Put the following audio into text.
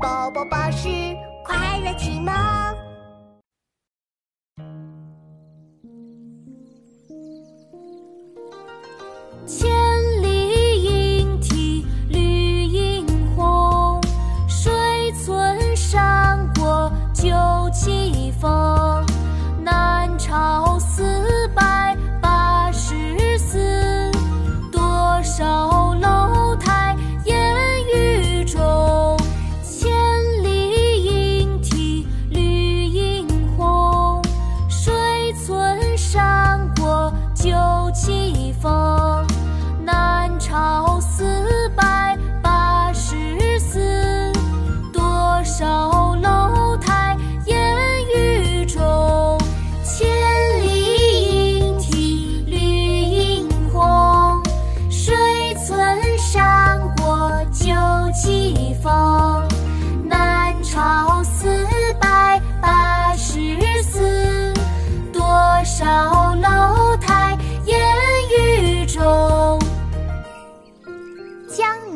宝宝巴士快乐启蒙。千里莺啼绿映红，水村山郭酒旗风。西风。